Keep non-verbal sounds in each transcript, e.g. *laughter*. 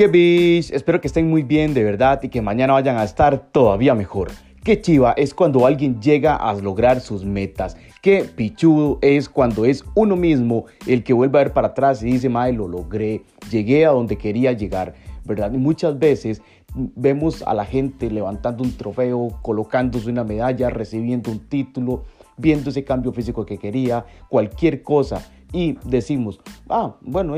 Qué bish, espero que estén muy bien de verdad y que mañana vayan a estar todavía mejor. Qué chiva es cuando alguien llega a lograr sus metas. Qué pichudo es cuando es uno mismo el que vuelve a ver para atrás y dice, madre, lo logré, llegué a donde quería llegar, ¿verdad? Y muchas veces vemos a la gente levantando un trofeo, colocándose una medalla, recibiendo un título, viendo ese cambio físico que quería, cualquier cosa. Y decimos, ah, bueno,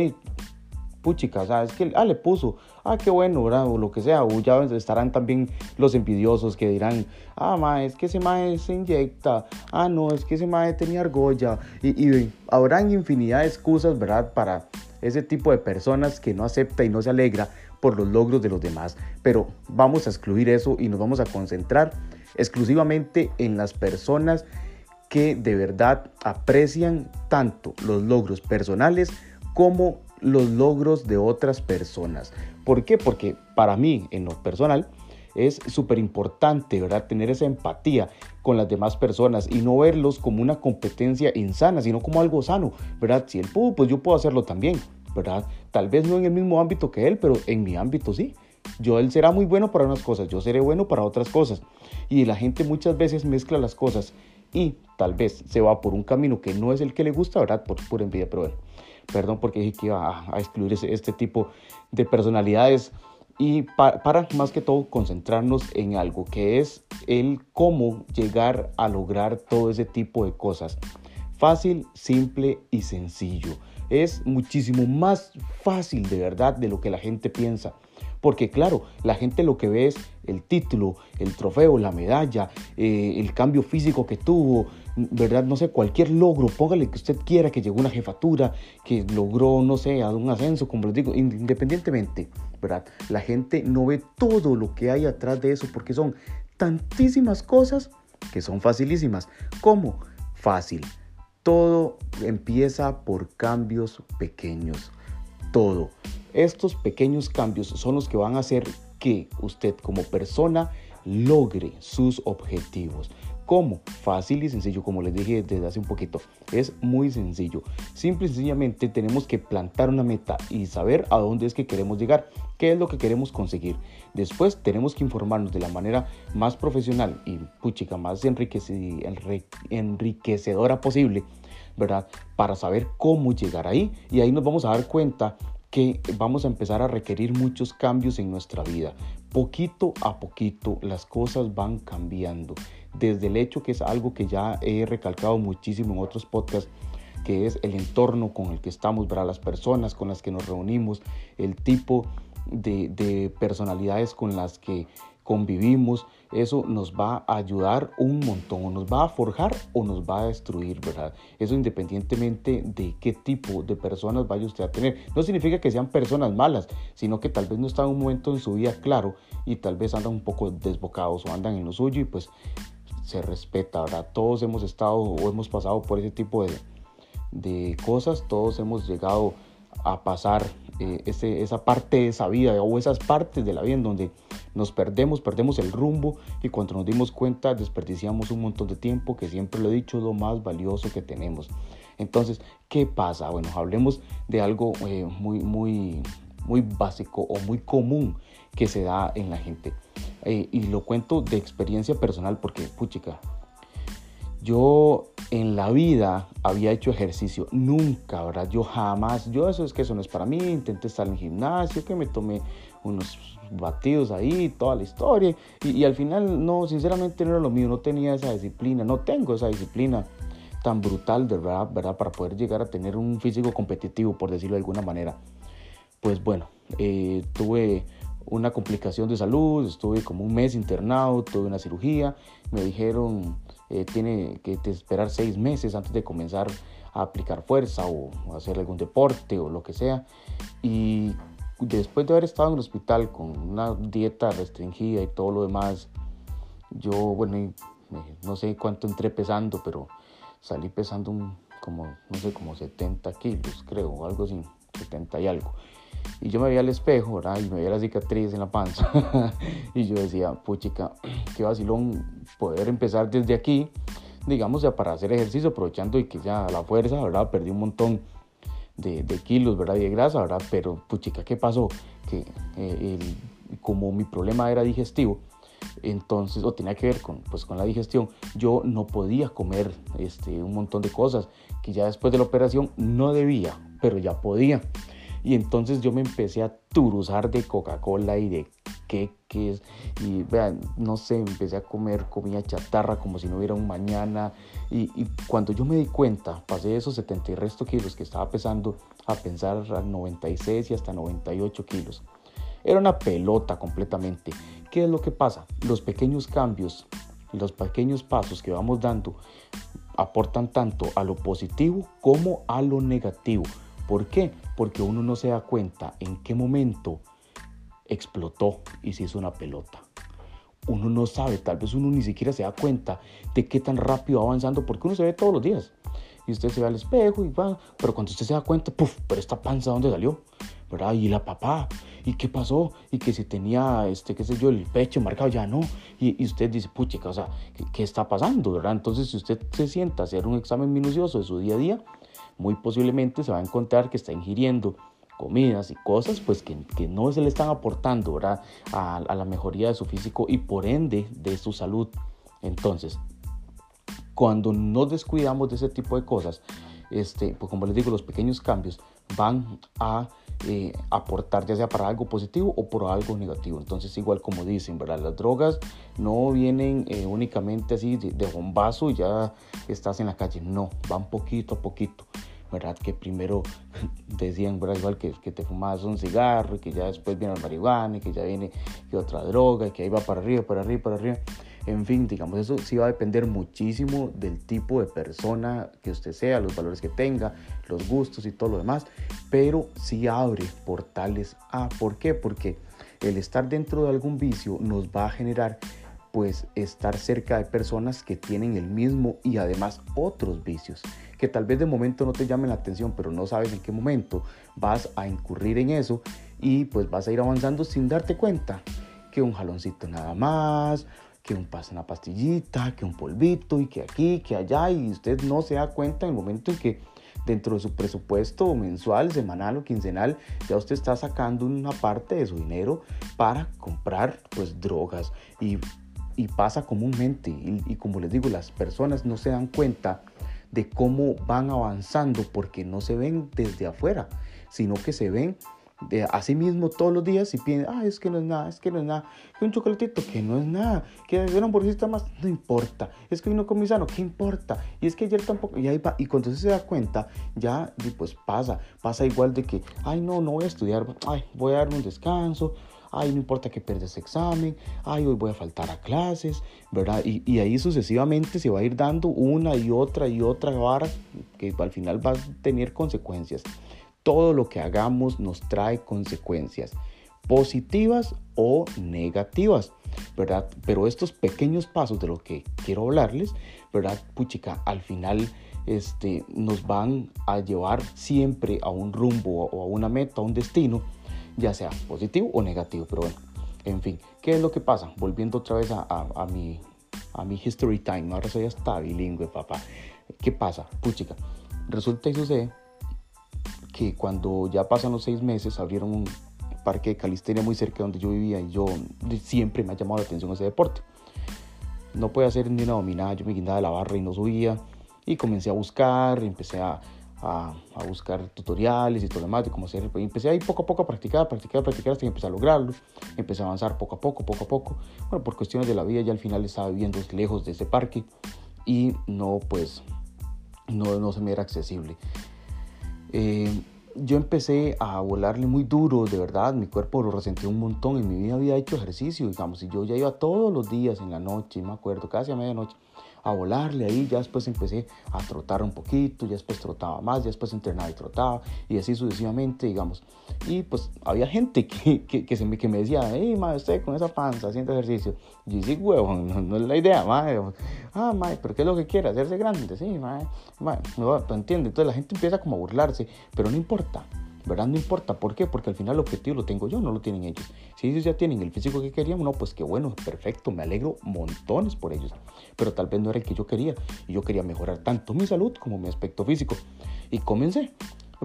puchica, o sea, es que, ah, le puso, ah, qué bueno, ¿verdad? O lo que sea, o ya estarán también los envidiosos que dirán, ah, ma, es que ese mae se inyecta, ah, no, es que ese mae tenía argolla, y, y habrán infinidad de excusas, ¿verdad? Para ese tipo de personas que no acepta y no se alegra por los logros de los demás, pero vamos a excluir eso y nos vamos a concentrar exclusivamente en las personas que de verdad aprecian tanto los logros personales como los logros de otras personas. ¿Por qué? Porque para mí, en lo personal, es súper importante, ¿verdad? Tener esa empatía con las demás personas y no verlos como una competencia insana, sino como algo sano, ¿verdad? Si él pudo, pues yo puedo hacerlo también, ¿verdad? Tal vez no en el mismo ámbito que él, pero en mi ámbito sí. Yo él será muy bueno para unas cosas, yo seré bueno para otras cosas. Y la gente muchas veces mezcla las cosas y tal vez se va por un camino que no es el que le gusta, ¿verdad? Por pura envidia, pero bueno. Perdón porque dije que iba a, excluir este tipo de personalidades y para, más que todo concentrarnos en algo que es el cómo llegar a lograr todo ese tipo de cosas. Fácil, simple y sencillo. Es muchísimo más fácil de verdad de lo que la gente piensa. Porque claro, la gente lo que ve es el título, el trofeo, la medalla, eh, el cambio físico que tuvo, ¿verdad? No sé, cualquier logro, póngale que usted quiera, que llegó una jefatura, que logró, no sé, un ascenso, como les digo, independientemente, ¿verdad? La gente no ve todo lo que hay atrás de eso porque son tantísimas cosas que son facilísimas. ¿Cómo? Fácil. Todo empieza por cambios pequeños. Todo. Estos pequeños cambios son los que van a hacer que usted como persona logre sus objetivos. ¿Cómo? Fácil y sencillo, como les dije desde hace un poquito. Es muy sencillo. Simple y sencillamente tenemos que plantar una meta y saber a dónde es que queremos llegar, qué es lo que queremos conseguir. Después tenemos que informarnos de la manera más profesional y puchica, más enriquecedora posible, ¿verdad? Para saber cómo llegar ahí y ahí nos vamos a dar cuenta que vamos a empezar a requerir muchos cambios en nuestra vida. Poquito a poquito las cosas van cambiando. Desde el hecho que es algo que ya he recalcado muchísimo en otros podcasts, que es el entorno con el que estamos, para las personas con las que nos reunimos, el tipo de, de personalidades con las que convivimos, eso nos va a ayudar un montón, o nos va a forjar o nos va a destruir, ¿verdad? Eso independientemente de qué tipo de personas vaya usted a tener. No significa que sean personas malas, sino que tal vez no están en un momento en su vida claro y tal vez andan un poco desbocados o andan en lo suyo y pues se respeta, ¿verdad? Todos hemos estado o hemos pasado por ese tipo de, de cosas, todos hemos llegado a pasar eh, esa parte de esa vida o esas partes de la vida en donde nos perdemos, perdemos el rumbo y cuando nos dimos cuenta desperdiciamos un montón de tiempo que siempre lo he dicho lo más valioso que tenemos. Entonces, ¿qué pasa? Bueno, hablemos de algo eh, muy, muy, muy básico o muy común que se da en la gente. Eh, y lo cuento de experiencia personal porque, puchica, yo en la vida había hecho ejercicio, nunca, ¿verdad? Yo jamás, yo eso es que eso no es para mí, intenté estar en gimnasio, que me tomé unos batidos ahí, toda la historia, y, al final, no, sinceramente no era lo mío, no tenía esa disciplina, no tengo esa disciplina tan brutal, ¿verdad? ¿verdad? Para poder llegar a tener un físico competitivo, por decirlo de alguna manera. Pues bueno, eh, tuve una complicación de salud, estuve como un mes internado, tuve una cirugía, me dijeron eh, tiene que esperar seis meses antes de comenzar a aplicar fuerza o, hacer algún deporte o lo que sea. Y después de haber estado en el hospital con una dieta restringida y todo lo demás, yo, bueno, no sé cuánto entré pesando, pero salí pesando un, como, no sé, como 70 kilos, creo, o algo así, 70 y algo. Y yo me veía al espejo, ¿verdad? Y me veía la cicatriz en la panza. *laughs* y yo decía, puchica, *clears throat* qué vacilón poder empezar desde aquí, digamos, ya para hacer ejercicio, aprovechando y que ya la fuerza, ¿verdad? Perdí un montón de, kilos, ¿verdad? Y de grasa, ¿verdad? Pero, puchica, ¿qué pasó? Que eh, como mi problema era digestivo, entonces, o tenía que ver con, pues, con la digestión, yo no podía comer este, un montón de cosas que ya después de la operación no debía, pero ya podía. Y entonces yo me empecé a turuzar de Coca-Cola y de queques y vean, no sé, empecé a comer comida chatarra como si no hubiera un mañana y, cuando yo me di cuenta, pasé esos 70 y resto kilos que estaba pesando a pensar a 96 y hasta 98 kilos. Era una pelota completamente. ¿Qué es lo que pasa? Los pequeños cambios, los pequeños pasos que vamos dando aportan tanto a lo positivo como a lo negativo. ¿Por qué? Porque uno no se da cuenta en qué momento explotó y se hizo una pelota. Uno no sabe, tal vez uno ni siquiera se da cuenta de qué tan rápido va avanzando, porque uno se ve todos los días. Y usted se ve al espejo y va, pero cuando usted se da cuenta, puff, pero esta panza, ¿dónde salió? ¿Verdad? Y la papá, ¿y qué pasó? Y que si tenía, este, qué sé yo, el pecho marcado, ya no. Y, usted dice, puchica, o sea, ¿qué, ¿qué, está pasando? ¿Verdad? Entonces, si usted se sienta a hacer un examen minucioso de su día a día, muy posiblemente se va a encontrar que está ingiriendo comidas y cosas pues que, que no se le están aportando. A, la mejoría de su físico y por ende de su salud. Entonces, cuando no descuidamos de ese tipo de cosas, este, pues como les digo, los pequeños cambios van a eh, aportar ya sea para algo positivo o por algo negativo. Entonces, igual como dicen, ¿verdad? Las drogas no vienen eh, únicamente así de, de, bombazo y ya estás en la calle. No, van poquito a poquito. ¿Verdad? Que primero *laughs* decían, ¿verdad? Igual que, que te fumabas un cigarro y que ya después viene la marihuana y que ya viene otra droga y que ahí va para arriba, para arriba, para arriba. En fin, digamos, eso sí va a depender muchísimo del tipo de persona que usted sea, los valores que tenga, los gustos y todo lo demás, pero sí abre portales a. ¿Por qué? Porque el estar dentro de algún vicio nos va a generar pues estar cerca de personas que tienen el mismo y además otros vicios que tal vez de momento no te llamen la atención, pero no sabes en qué momento vas a incurrir en eso y pues vas a ir avanzando sin darte cuenta que un jaloncito nada más, que un pase una pastillita, que un polvito y que aquí, que allá y usted no se da cuenta en el momento en que dentro de su presupuesto mensual, semanal o quincenal, ya usted está sacando una parte de su dinero para comprar pues drogas. Y, pasa comúnmente y, y como les digo, las personas no se dan cuenta de cómo van avanzando porque no se ven desde afuera, sino que se ven de a sí mismo todos los días y piensan, ah, es que no es nada, es que no es nada, que un chocolatito, que no es nada, que una hamburguesita más, no importa, es que hoy no sano, ¿qué importa? Y es que ayer tampoco, y ahí va, y cuando se da cuenta, ya, pues pasa, pasa igual de que, ay, no, no voy a estudiar, ay, voy a darme un descanso, ay, no importa que pierdas examen, ay, hoy voy a faltar a clases, ¿verdad? Y, y, ahí sucesivamente se va a ir dando una y otra y otra vara que al final va a tener consecuencias. Todo lo que hagamos nos trae consecuencias positivas o negativas, ¿verdad? Pero estos pequeños pasos de lo que quiero hablarles, ¿verdad? Puchica, al final este, nos van a llevar siempre a un rumbo o a una meta, a un destino, ya sea positivo o negativo, pero bueno, en fin, ¿qué es lo que pasa? Volviendo otra vez a, a, mi, a mi history time, ahora soy hasta bilingüe, papá. ¿Qué pasa? Puchica, resulta y sucede que cuando ya pasan los seis meses abrieron un parque de calistenia muy cerca de donde yo vivía y yo siempre me ha llamado la atención ese deporte. No podía hacer ni una dominada, yo me guindaba de la barra y no subía y comencé a buscar, empecé a, a, a, buscar tutoriales y todo lo demás de cómo hacer. Y empecé ahí poco a poco a practicar, practicar, practicar hasta que empecé a lograrlo. Empecé a avanzar poco a poco, poco a poco. Bueno, por cuestiones de la vida ya al final estaba viviendo lejos de ese parque y no, pues, no, no se me era accesible. Eh, yo empecé a volarle muy duro, de verdad, mi cuerpo lo resentía un montón, en mi vida había hecho ejercicio, digamos, y yo ya iba todos los días en la noche, me acuerdo, casi a medianoche, a volarle ahí, ya después empecé a trotar un poquito, ya después trotaba más, ya después entrenaba y trotaba, y así sucesivamente, digamos. Y pues había gente *laughs* que, que, que, me, que me decía, hey, madre, usted con esa panza haciendo ejercicio. Y yo dije, huevo, no, es la idea, madre. Ah, madre, pero ¿qué es lo que quiere? Hacerse grande, sí, madre. madre no, entiende. Entonces la gente empieza como a burlarse, pero no importa. ¿Verdad? No importa, ¿por qué? Porque al final el objetivo lo tengo yo, no lo tienen ellos. Si ellos ya tienen el físico que querían, no, pues qué bueno, perfecto, me alegro montones por ellos. Pero tal vez no era el que yo quería y yo quería mejorar tanto mi salud como mi aspecto físico. Y comencé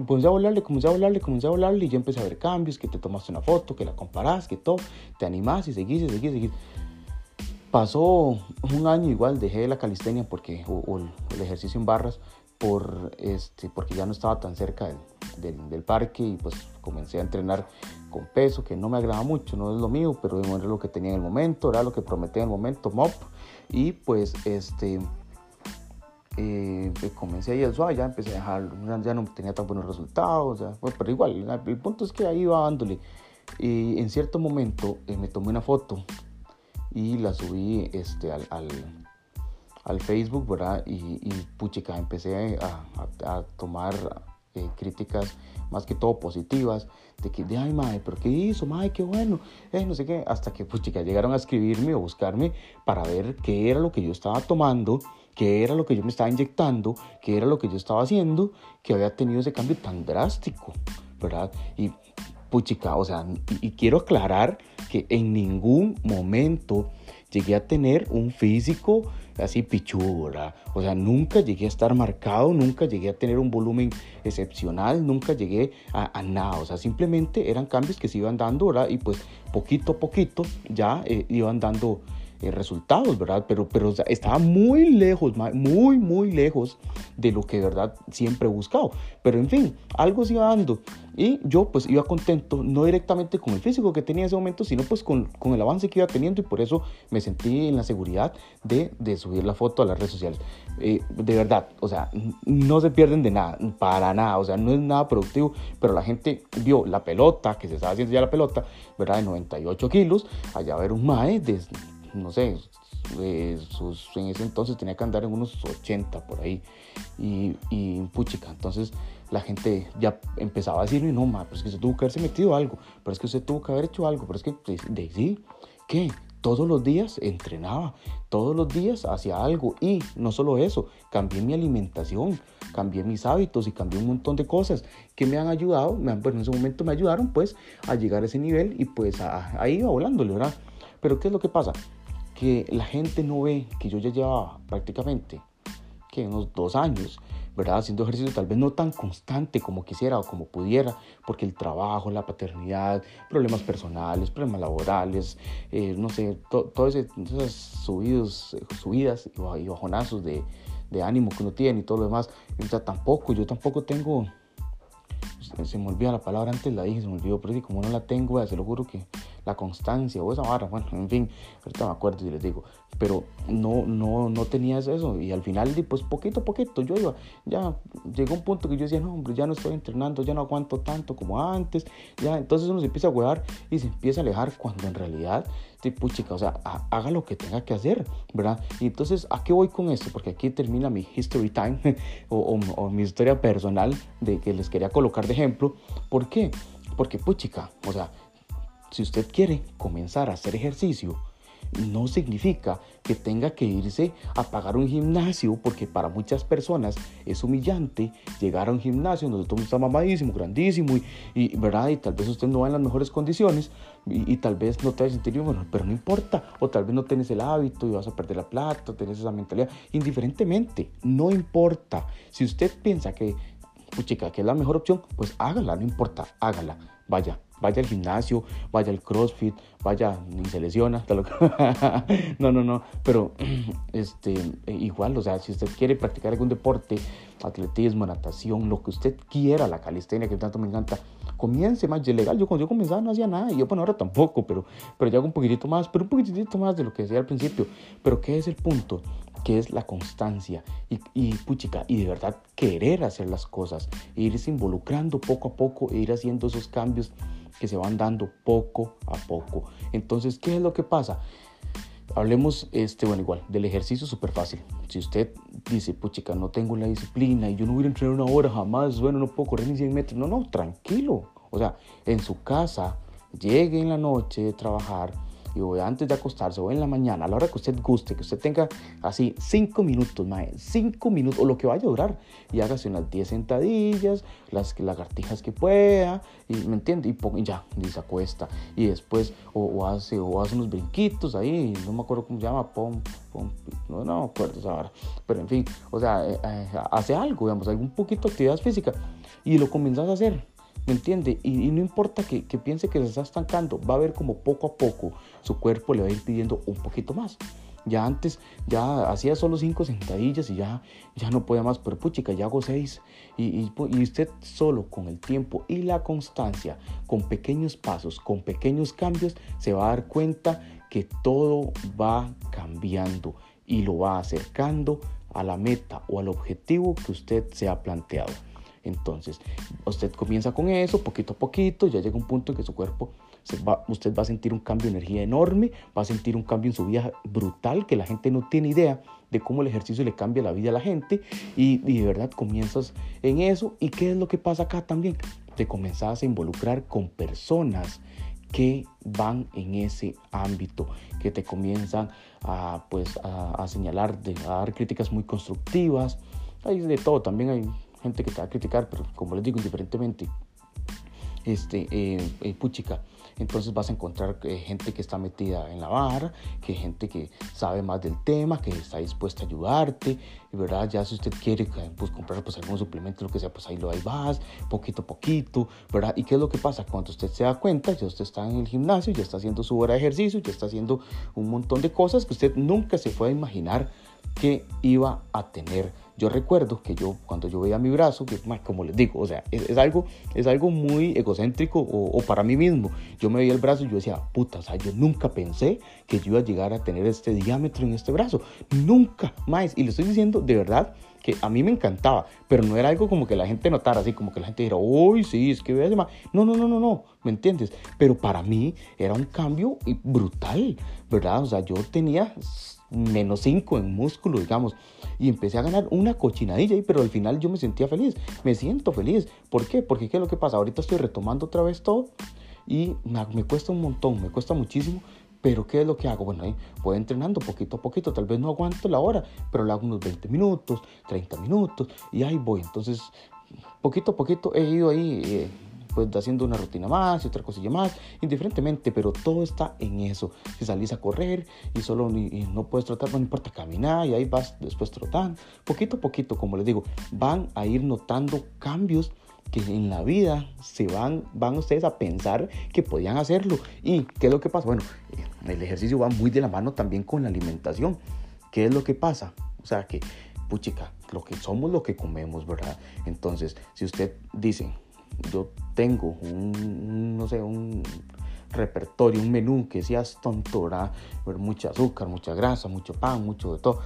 comencé a volarle, comencé a volarle, comencé a volarle y ya empecé a ver cambios, que te tomaste una foto, que la comparás, que todo, te animás y seguís y seguís, seguís. Pasó un año igual, dejé la calistenia porque, o, el ejercicio en barras por, este, porque ya no estaba tan cerca del, del, parque y pues comencé a entrenar con peso, que no me agrada mucho, no es lo mío, pero era lo que tenía en el momento, era lo que prometía en el momento, MOP, y pues este, eh, pues, comencé ahí el suave, ya empecé a dejar, ya no tenía tan buenos resultados, pero igual, el punto es que ahí iba dándole. Y en cierto momento eh, me tomé una foto y la subí este, al, al, al Facebook, ¿verdad? Y, y empecé a, tomar eh, críticas más que todo positivas, de que, de, ay, madre, pero ¿qué hizo? Madre, qué bueno, eh, no sé qué, hasta que, puchica, llegaron a escribirme o buscarme para ver qué era lo que yo estaba tomando, qué era lo que yo me estaba inyectando, qué era lo que yo estaba haciendo, que había tenido ese cambio tan drástico, ¿verdad? Y, puchica, o sea, y quiero aclarar que en ningún momento llegué a tener un físico así pichudo, O sea, nunca llegué a estar marcado, nunca llegué a tener un volumen excepcional, nunca llegué a, nada. O sea, simplemente eran cambios que se iban dando, ¿verdad? Y pues poquito a poquito ya eh, iban dando eh, resultados, ¿verdad? Pero, pero estaba muy lejos, muy, muy lejos de lo que de verdad siempre he buscado. Pero en fin, algo se iba dando. Y yo pues iba contento, no directamente con el físico que tenía en ese momento, sino pues con, con el avance que iba teniendo y por eso me sentí en la seguridad de, de subir la foto a las redes sociales. Eh, de verdad, o sea, no se pierden de nada, para nada, o sea, no es nada productivo, pero la gente vio la pelota, que se estaba haciendo ya la pelota, ¿verdad? De 98 kilos, allá ver un mae de no sé, eh, sus, en ese entonces tenía que andar en unos 80 por ahí y, y puchica, entonces la gente ya empezaba a decirme, no, ma, pero es que usted tuvo que haberse metido algo, pero es que usted tuvo que haber hecho algo, pero es que, de, sí. Todos los días entrenaba, todos los días hacía algo y no solo eso, cambié mi alimentación, cambié mis hábitos y cambié un montón de cosas que me han ayudado, me pues en ese momento me ayudaron pues a llegar a ese nivel y pues ahí iba volándole, ¿verdad? Pero ¿qué es lo que pasa? Que la gente no ve que yo ya llevaba prácticamente que unos dos años, ¿verdad? Haciendo ejercicio tal vez no tan constante como quisiera o como pudiera, porque el trabajo, la paternidad, problemas personales, problemas laborales, eh, no sé, todas esas subidos, subidas y bajonazos de, de, ánimo que uno tiene y todo lo demás. O tampoco, yo tampoco tengo, se me olvida la palabra, antes la dije, se me olvidó, pero sí, como no la tengo, se lo juro que la constancia o esa vara, bueno, en fin, ahorita me acuerdo y les digo, pero no, no, no tenías eso y al final, pues poquito a poquito, yo iba, ya llegó un punto que yo decía, no, hombre, ya no estoy entrenando, ya no aguanto tanto como antes, ya, entonces uno se empieza a huear y se empieza a alejar cuando en realidad, tipo, chica, o sea, haga lo que tenga que hacer, ¿verdad? Y entonces, ¿a qué voy con esto? Porque aquí termina mi history time *laughs* o, o mi historia personal de que les quería colocar de ejemplo, ¿por qué? Porque, puchica, o sea, si usted quiere comenzar a hacer ejercicio, no significa que tenga que irse a pagar un gimnasio, porque para muchas personas es humillante llegar a un gimnasio donde todo está mamadísimo, grandísimo, y, ¿verdad? y tal vez usted no va en las mejores condiciones, y, tal vez no te va a sentir bien, pero no importa, o tal vez no tienes el hábito y vas a perder la plata, tienes esa mentalidad, indiferentemente, no importa. Si usted piensa que, chica, que es la mejor opción, pues hágala, no importa, hágala, vaya, vaya al gimnasio, vaya al CrossFit, vaya, ni se lesiona. *laughs* no, no, no, pero *clears throat* este, eh, igual, o sea, si usted quiere practicar algún deporte, atletismo, natación, lo que usted quiera, la calistenia que tanto me encanta, comience más, legal. Yo cuando yo comenzaba no hacía nada, y yo bueno, ahora tampoco, pero, pero ya hago un poquitito más, pero un poquitito más de lo que decía al principio. Pero ¿qué es el punto? que es la constancia y, y, puchica, y de verdad querer hacer las cosas, e irse involucrando poco a poco e ir haciendo esos cambios que se van dando poco a poco. Entonces, ¿qué es lo que pasa? Hablemos, este, bueno, igual, del ejercicio súper fácil. Si usted dice, puchica, no tengo la disciplina y yo no voy a entrenar una hora jamás, bueno, no puedo correr ni 100 metros. No, no, tranquilo. O sea, en su casa, llegue en la noche de trabajar y voy antes de acostarse o en la mañana, a la hora que usted guste, que usted tenga así cinco minutos, mae, cinco minutos o lo que vaya a durar y hágase unas 10 sentadillas, las lagartijas que pueda, y me entiende, y, ya, y se acuesta y después o, hace o hace unos brinquitos ahí, no me acuerdo cómo se llama, pom, pom, no, no me acuerdo ahora, pero en fin, o sea, eh, eh, hace algo, digamos, algún poquito de actividad física y lo comienzas a hacer ¿Me entiende? Y, no importa que, piense que se está estancando, va a ver como poco a poco su cuerpo le va a ir pidiendo un poquito más. Ya antes, ya hacía solo cinco sentadillas y ya, ya no podía más, pero puchica, ya hago seis. Y, y, usted solo con el tiempo y la constancia, con pequeños pasos, con pequeños cambios, se va a dar cuenta que todo va cambiando y lo va acercando a la meta o al objetivo que usted se ha planteado. Entonces, usted comienza con eso, poquito a poquito, ya llega un punto en que su cuerpo, va, usted va a sentir un cambio de energía enorme, va a sentir un cambio en su vida brutal, que la gente no tiene idea de cómo el ejercicio le cambia la vida a la gente y, de verdad comienzas en eso. ¿Y qué es lo que pasa acá también? Te comenzás a involucrar con personas que van en ese ámbito, que te comienzan a, pues, a, señalar, a dar críticas muy constructivas. Hay de todo, también hay que te va a criticar, pero como les digo, indiferentemente, este, eh, eh, puchica, entonces vas a encontrar eh, gente que está metida en la barra, que gente que sabe más del tema, que está dispuesta a ayudarte, ¿verdad? Ya si usted quiere pues, comprar pues, algún suplemento, lo que sea, pues ahí lo vas, poquito a poquito, ¿verdad? ¿Y qué es lo que pasa? Cuando usted se da cuenta, ya usted está en el gimnasio, ya está haciendo su hora de ejercicio, ya está haciendo un montón de cosas que usted nunca se puede imaginar que iba a tener yo recuerdo que yo, cuando yo veía mi brazo, que, como les digo, o sea, es, algo, es algo muy egocéntrico o, para mí mismo. Yo me veía el brazo y yo decía, puta, o sea, yo nunca pensé que yo iba a llegar a tener este diámetro en este brazo. Nunca más. Y le estoy diciendo de verdad que a mí me encantaba, pero no era algo como que la gente notara, así como que la gente dijera, uy, sí, es que veas más. No, no, no, no, no, ¿me entiendes? Pero para mí era un cambio brutal, ¿verdad? O sea, yo tenía menos 5 en músculo, digamos, y empecé a ganar una cochinadilla pero al final yo me sentía feliz, me siento feliz. ¿Por qué? Porque ¿qué es lo que pasa? Ahorita estoy retomando otra vez todo y me, cuesta un montón, me cuesta muchísimo, pero ¿qué es lo que hago? Bueno, ahí voy entrenando poquito a poquito, tal vez no aguanto la hora, pero lo hago unos 20 minutos, 30 minutos y ahí voy. Entonces, poquito a poquito he ido ahí eh, pues haciendo una rutina más y otra cosilla más, indiferentemente, pero todo está en eso. Si salís a correr y solo no puedes trotar, no importa caminar y ahí vas después trotando, poquito a poquito, como les digo, van a ir notando cambios que en la vida se van, van ustedes a pensar que podían hacerlo. ¿Y qué es lo que pasa? Bueno, el ejercicio va muy de la mano también con la alimentación. ¿Qué es lo que pasa? O sea que, puchica, lo que somos lo que comemos, ¿verdad? Entonces, si usted dice, yo tengo un, no sé, un repertorio, un menú que seas tonto, ¿verdad? Mucho azúcar, mucha grasa, mucho pan, mucho de todo.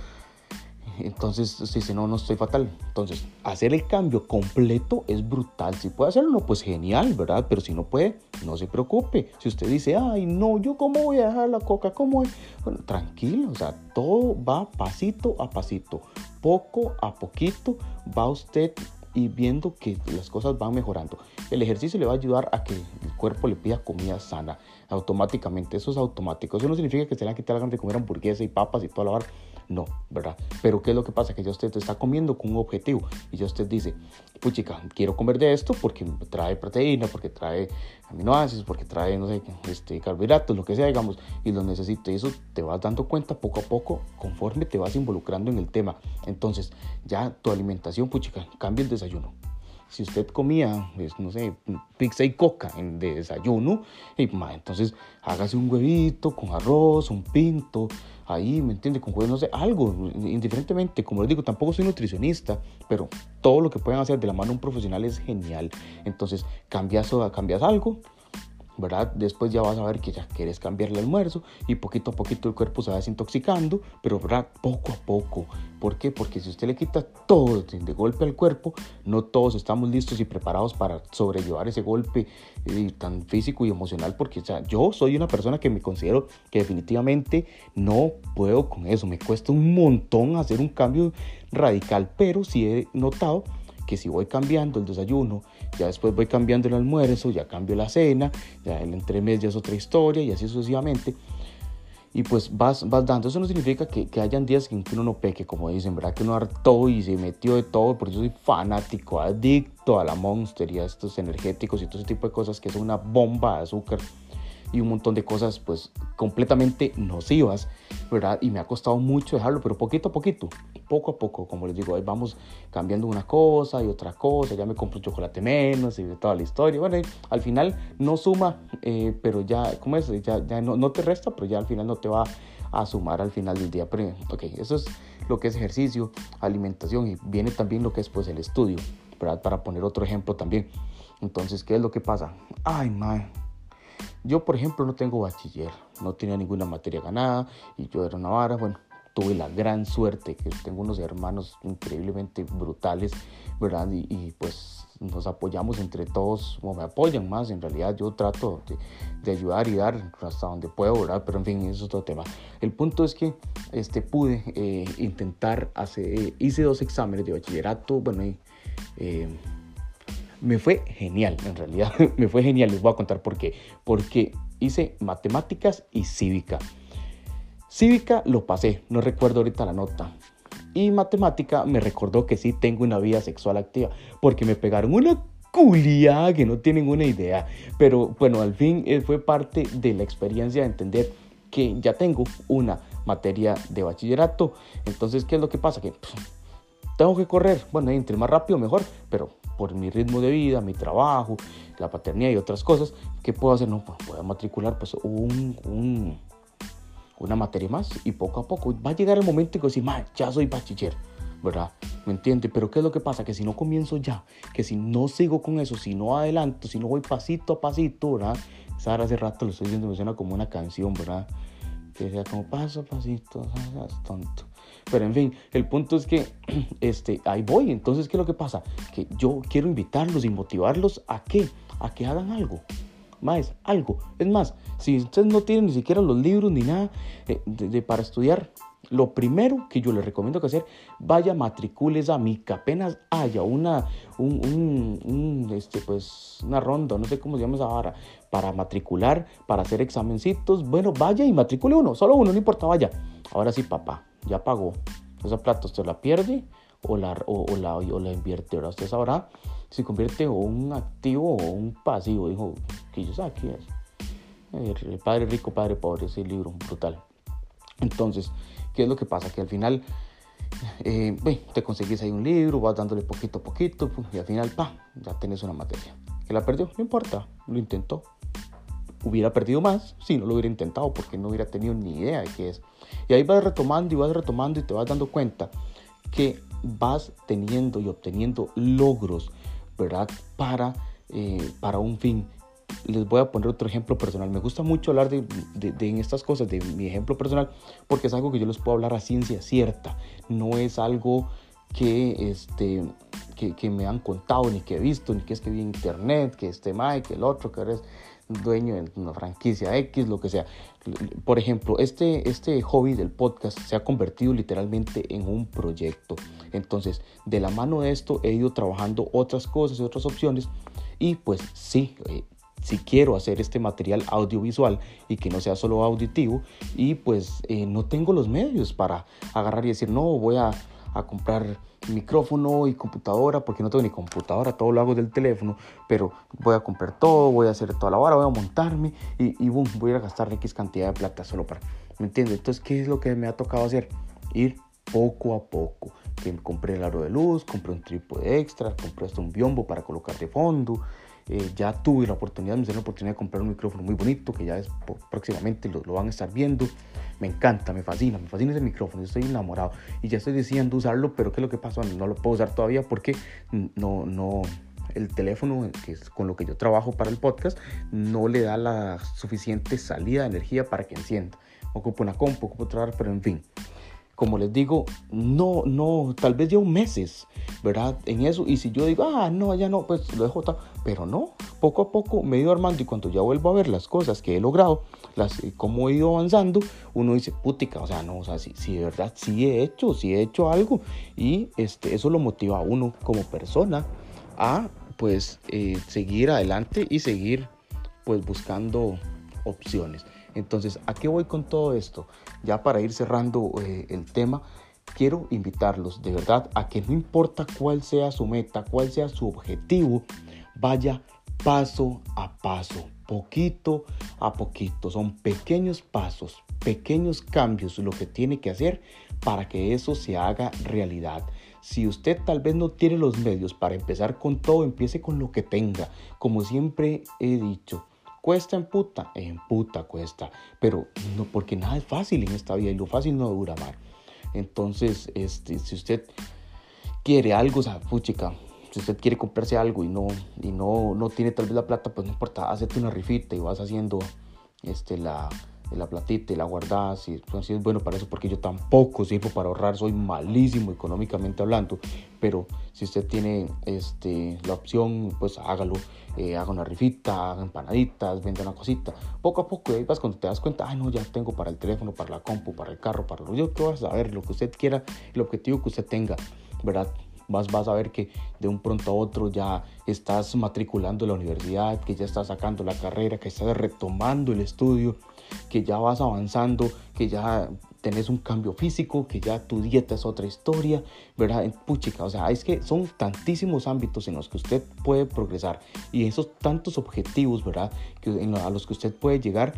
Entonces, si, no, no estoy fatal. Entonces, hacer el cambio completo es brutal. Si puede hacerlo, pues genial, ¿verdad? Pero si no puede, no se preocupe. Si usted dice, ay, no, yo cómo voy a dejar la coca, cómo Bueno, tranquilo, o sea, todo va pasito a pasito. Poco a poquito va usted y viendo que las cosas van mejorando. El ejercicio le va a ayudar a que el cuerpo le pida comida sana automáticamente. Eso es automático. Eso no significa que se le van a quitar de comer hamburguesa y papas y toda la barra. No, ¿verdad? Pero ¿qué es lo que pasa? Que ya usted está comiendo con un objetivo y ya usted dice, puchica, quiero comer de esto porque trae proteína, porque trae aminoácidos, porque trae, no sé, este, carbohidratos, lo que sea, digamos, y lo necesito. Y eso te vas dando cuenta poco a poco conforme te vas involucrando en el tema. Entonces, ya tu alimentación, puchica, cambia el desayuno si usted comía, pues, no sé, pizza y coca en, de desayuno, y, entonces hágase un huevito con arroz, un pinto, ahí, ¿me entiende? Con huevos, no sé, algo, indiferentemente, como les digo, tampoco soy nutricionista, pero todo lo que pueden hacer de la mano un profesional es genial. Entonces, cambias, cambias algo, ¿verdad? Después ya vas a ver que ya quieres cambiar el almuerzo y poquito a poquito el cuerpo se va desintoxicando, pero ¿verdad? Poco a poco. ¿Por qué? Porque si usted le quita todo de golpe al cuerpo, no todos estamos listos y preparados para sobrellevar ese golpe eh, tan físico y emocional, porque o sea, yo soy una persona que me considero que definitivamente no puedo con eso, me cuesta un montón hacer un cambio radical, pero sí he notado que si voy cambiando el desayuno, ya después voy cambiando el almuerzo, ya cambio la cena, ya el entremés ya es otra historia y así sucesivamente, y pues vas, vas dando. Eso no significa que, que hayan días en que uno no peque, como dicen, ¿verdad? Que uno hartó y se metió de todo, porque yo soy fanático, adicto a la Monster y a estos energéticos y todo ese tipo de cosas que son una bomba de azúcar y un montón de cosas pues completamente nocivas, ¿verdad? Y me ha costado mucho dejarlo, pero poquito a poquito, poco a poco, como les digo, ahí vamos cambiando una cosa y otra cosa, ya me compro un chocolate menos y toda la historia. Bueno, al final no suma, eh, pero ya, ¿cómo es? Ya, ya no, no, te resta, pero ya al final no te va a sumar al final del día. Pero, ok, eso es lo que es ejercicio, alimentación y viene también lo que es pues el estudio, ¿verdad? Para poner otro ejemplo también. Entonces, ¿qué es lo que pasa? Ay, man, yo, por ejemplo, no tengo bachiller, no tenía ninguna materia ganada y yo era una vara, bueno, tuve la gran suerte que tengo unos hermanos increíblemente brutales, ¿verdad? Y, pues nos apoyamos entre todos, o me apoyan más, en realidad yo trato de, ayudar y dar hasta donde puedo, ¿verdad? Pero en fin, eso es otro tema. El punto es que este, pude eh, intentar hacer, eh, hice dos exámenes de bachillerato, bueno, y, eh, me fue genial, en realidad *laughs* me fue genial, les voy a contar por qué. Porque hice matemáticas y cívica. Cívica lo pasé, no recuerdo ahorita la nota. Y matemática me recordó que sí tengo una vida sexual activa, porque me pegaron una culia que no tienen una idea. Pero bueno, al fin eh, fue parte de la experiencia de entender que ya tengo una materia de bachillerato. Entonces, ¿qué es lo que pasa? Que tengo que correr. Bueno, entre más rápido mejor, pero por mi ritmo de vida, mi trabajo, la paternidad y otras cosas, ¿qué puedo hacer? No, voy a matricular pues un, un, una materia más y poco a poco va a llegar el momento en que decir, ya soy bachiller, ¿verdad? ¿Me entiende? Pero ¿qué es lo que pasa? Que si no comienzo ya, que si no sigo con eso, si no adelanto, si no voy pasito a pasito, ¿verdad? Sara hace rato lo estoy diciendo, me suena como una canción, ¿verdad? Que sea como paso a pasito, tonto. Pero en fin, el punto es que *clears throat* este, ahí voy. Entonces, ¿qué es lo que pasa? Que yo quiero invitarlos y motivarlos a qué? A que hagan algo. Más, algo. Es más, si ustedes no tienen ni siquiera los libros ni nada eh, de, para estudiar, lo primero que yo les recomiendo que hacer, vaya, matricules a que apenas haya una, un, este, pues, una ronda, no sé cómo se llama esa vara, para matricular, para hacer examencitos. Bueno, vaya y matricule uno, solo uno, no importa, vaya. Ahora sí, papá, ya pagó. Esa plata usted la pierde o la, o, la, o la invierte. Ahora usted sabrá si convierte o un activo o un pasivo. Dijo, que yo sé es. El padre rico, padre pobre, ese libro brutal. Entonces, ¿qué es lo que pasa? Que al final eh, te conseguís ahí un libro, vas dándole poquito a poquito y al final, ya tenés una materia. ¿Que la perdió? No importa, lo intentó. Hubiera perdido más si no lo hubiera intentado porque no hubiera tenido ni idea de qué es. Y ahí vas retomando y vas retomando y te vas dando cuenta que vas teniendo y obteniendo logros, ¿verdad? Para, eh, para un fin. Les voy a poner otro ejemplo personal. Me gusta mucho hablar de, de, en estas cosas, de mi ejemplo personal, porque es algo que yo les puedo hablar a ciencia cierta. No es algo que, este, que, que me han contado, ni que he visto, ni que es que vi en internet, que este Mike, que el otro, que eres dueño de una franquicia X, lo que sea. Por ejemplo, este, este hobby del podcast se ha convertido literalmente en un proyecto. Entonces, de la mano de esto he ido trabajando otras cosas y otras opciones y pues sí, eh, si quiero hacer este material audiovisual y que no sea solo auditivo y pues eh, no tengo los medios para agarrar y decir no voy a a comprar micrófono y computadora, porque no tengo ni computadora, todo lo hago del teléfono, pero voy a comprar todo, voy a hacer toda la hora, voy a montarme y, y boom, voy a gastar X cantidad de plata solo para, ¿me entiendes? Entonces, ¿qué es lo que me ha tocado hacer? Ir poco a poco. Que compré el aro de luz, compré un trípode extra, compré hasta un biombo para colocar de fondo, eh, ya tuve la oportunidad, me la oportunidad de comprar un micrófono muy bonito que ya es, próximamente lo, lo, van a estar viendo. Me encanta, me fascina, me fascina ese micrófono, estoy enamorado y ya estoy deseando usarlo, pero ¿qué es lo que pasa? No lo puedo usar todavía porque no, no, el teléfono que es con lo que yo trabajo para el podcast no le da la suficiente salida de energía para que encienda. Ocupo una compu, ocupo otra, pero en fin como les digo, no, no, tal vez llevo meses, ¿verdad? En eso. Y si yo digo, ah, no, ya no, pues lo dejo. Pero no, poco a poco me he ido armando y cuando ya vuelvo a ver las cosas que he logrado, las, eh, cómo he ido avanzando, uno dice, putica, o sea, no, o sea, si, si de verdad sí he hecho, sí he hecho algo. Y este, eso lo motiva a uno como persona a, pues, eh, seguir adelante y seguir, pues, buscando opciones. Entonces, ¿a qué voy con todo esto? Ya para ir cerrando eh, el tema, quiero invitarlos de verdad a que no importa cuál sea su meta, cuál sea su objetivo, vaya paso a paso, poquito a poquito. Son pequeños pasos, pequeños cambios lo que tiene que hacer para que eso se haga realidad. Si usted tal vez no tiene los medios para empezar con todo, empiece con lo que tenga. Como siempre he dicho, cuesta en puta, en puta cuesta, pero no porque nada es fácil en esta vida y lo fácil no dura más. Entonces, este, si usted quiere algo, o sea, puchica, si usted quiere comprarse algo y no, y no, no tiene tal vez la plata, pues no importa, hazte una rifita y vas haciendo este, la, la platita y la guardas. Y, pues, es bueno para eso, porque yo tampoco sirvo para ahorrar, soy malísimo económicamente hablando. Pero si usted tiene este, la opción, pues hágalo. Eh, haga una rifita, haga empanaditas, venda una cosita. Poco a poco, ahí vas cuando te das cuenta, ay no, ya tengo para el teléfono, para la compu, para el carro, para lo yo que vas a ver, lo que usted quiera, el objetivo que usted tenga, ¿verdad? vas, vas a ver que de un pronto a otro ya estás matriculando la universidad, que ya estás sacando la carrera, que estás retomando el estudio, que ya vas avanzando, que ya tenés un cambio físico, que ya tu dieta es otra historia, ¿verdad? Puchica, o sea, es que son tantísimos ámbitos en los que usted puede progresar y esos tantos objetivos, ¿verdad? Que, a los que usted puede llegar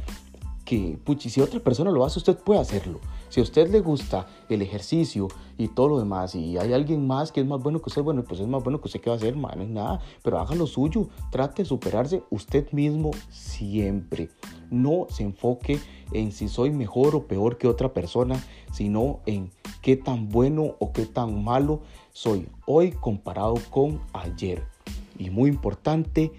que, puchi, si otra persona lo hace, usted puede hacerlo. Si a usted le gusta el ejercicio y todo lo demás, y hay alguien más que es más bueno que usted, bueno, pues es más bueno que usted que va a hacer, man, no es nada, pero haga lo suyo, trate de superarse usted mismo siempre. No se enfoque en si soy mejor o peor que otra persona, sino en qué tan bueno o qué tan malo soy hoy comparado con ayer. Y muy importante,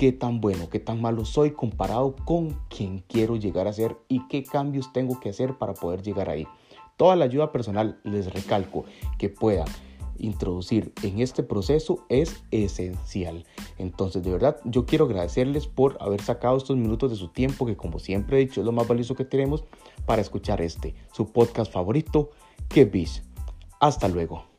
qué tan bueno, qué tan malo soy comparado con quien quiero llegar a ser y qué cambios tengo que hacer para poder llegar ahí. Toda la ayuda personal, les recalco, que pueda introducir en este proceso es esencial. Entonces, de verdad, yo quiero agradecerles por haber sacado estos minutos de su tiempo, que como siempre he dicho, es lo más valioso que tenemos para escuchar este, su podcast favorito, Que Bis. Hasta luego.